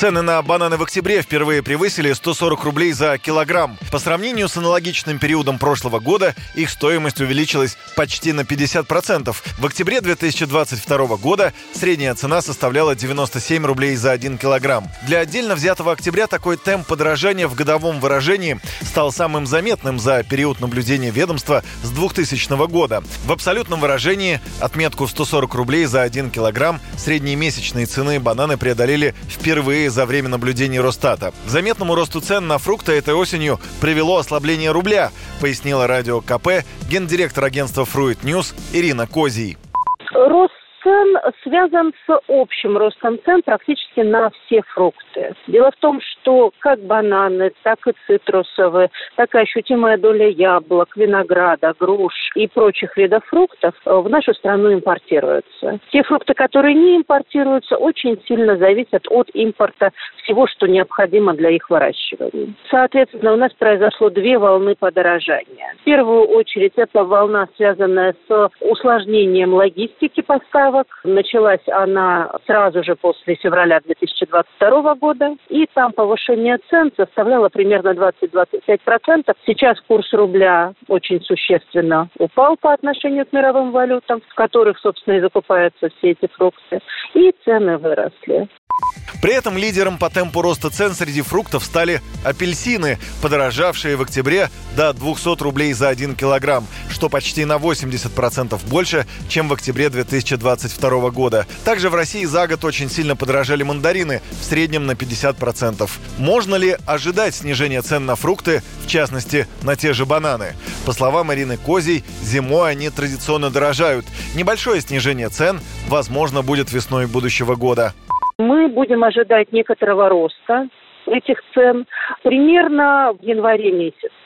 Цены на бананы в октябре впервые превысили 140 рублей за килограмм. По сравнению с аналогичным периодом прошлого года их стоимость увеличилась почти на 50%. В октябре 2022 года средняя цена составляла 97 рублей за 1 килограмм. Для отдельно взятого октября такой темп подорожания в годовом выражении стал самым заметным за период наблюдения ведомства с 2000 года. В абсолютном выражении отметку в 140 рублей за 1 килограмм средней месячной цены бананы преодолели впервые за время наблюдений Росстата. К заметному росту цен на фрукты этой осенью привело ослабление рубля, пояснила радио КП гендиректор агентства Fruit News Ирина Козий. Рост цен связан с общим ростом цен практически на все фрукты. Дело в том, что как бананы, так и цитрусовые, так и ощутимая доля яблок, винограда, груш и прочих видов фруктов в нашу страну импортируются. Те фрукты, которые не импортируются, очень сильно зависят от импорта всего, что необходимо для их выращивания. Соответственно, у нас произошло две волны подорожания. В первую очередь, эта волна, связанная с усложнением логистики поставок. Началась она сразу же после февраля 2022 года. И там повышение цен составляло примерно 20-25%. Сейчас курс рубля очень существенно упал по отношению к мировым валютам, в которых, собственно, и закупаются все эти фрукты. И цены выросли. При этом лидером по темпу роста цен среди фруктов стали апельсины, подорожавшие в октябре до 200 рублей за 1 килограмм, что почти на 80% больше, чем в октябре 2022 года. Также в России за год очень сильно подорожали мандарины, в среднем на 50%. Можно ли ожидать снижения цен на фрукты, в частности, на те же бананы? По словам Марины Козей, зимой они традиционно дорожают. Небольшое снижение цен, возможно, будет весной будущего года. Мы будем ожидать некоторого роста этих цен примерно в январе месяце.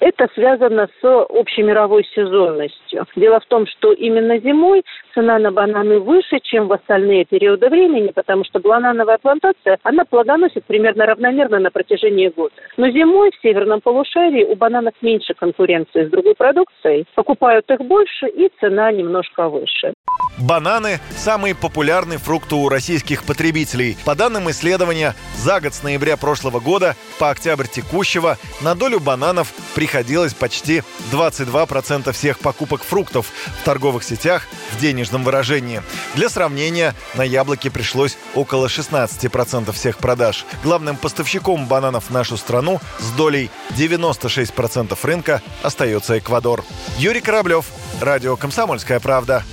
Это связано с общемировой сезонностью. Дело в том, что именно зимой цена на бананы выше, чем в остальные периоды времени, потому что банановая плантация, она плодоносит примерно равномерно на протяжении года. Но зимой в северном полушарии у бананов меньше конкуренции с другой продукцией, покупают их больше и цена немножко выше. Бананы – самый популярный фрукт у российских потребителей. По данным исследования, за год с ноября прошлого года по октябрь текущего на долю бананов приходилось почти 22% всех покупок фруктов в торговых сетях в денежном выражении. Для сравнения, на яблоки пришлось около 16% всех продаж. Главным поставщиком бананов в нашу страну с долей 96% рынка остается Эквадор. Юрий Кораблев, Радио «Комсомольская правда».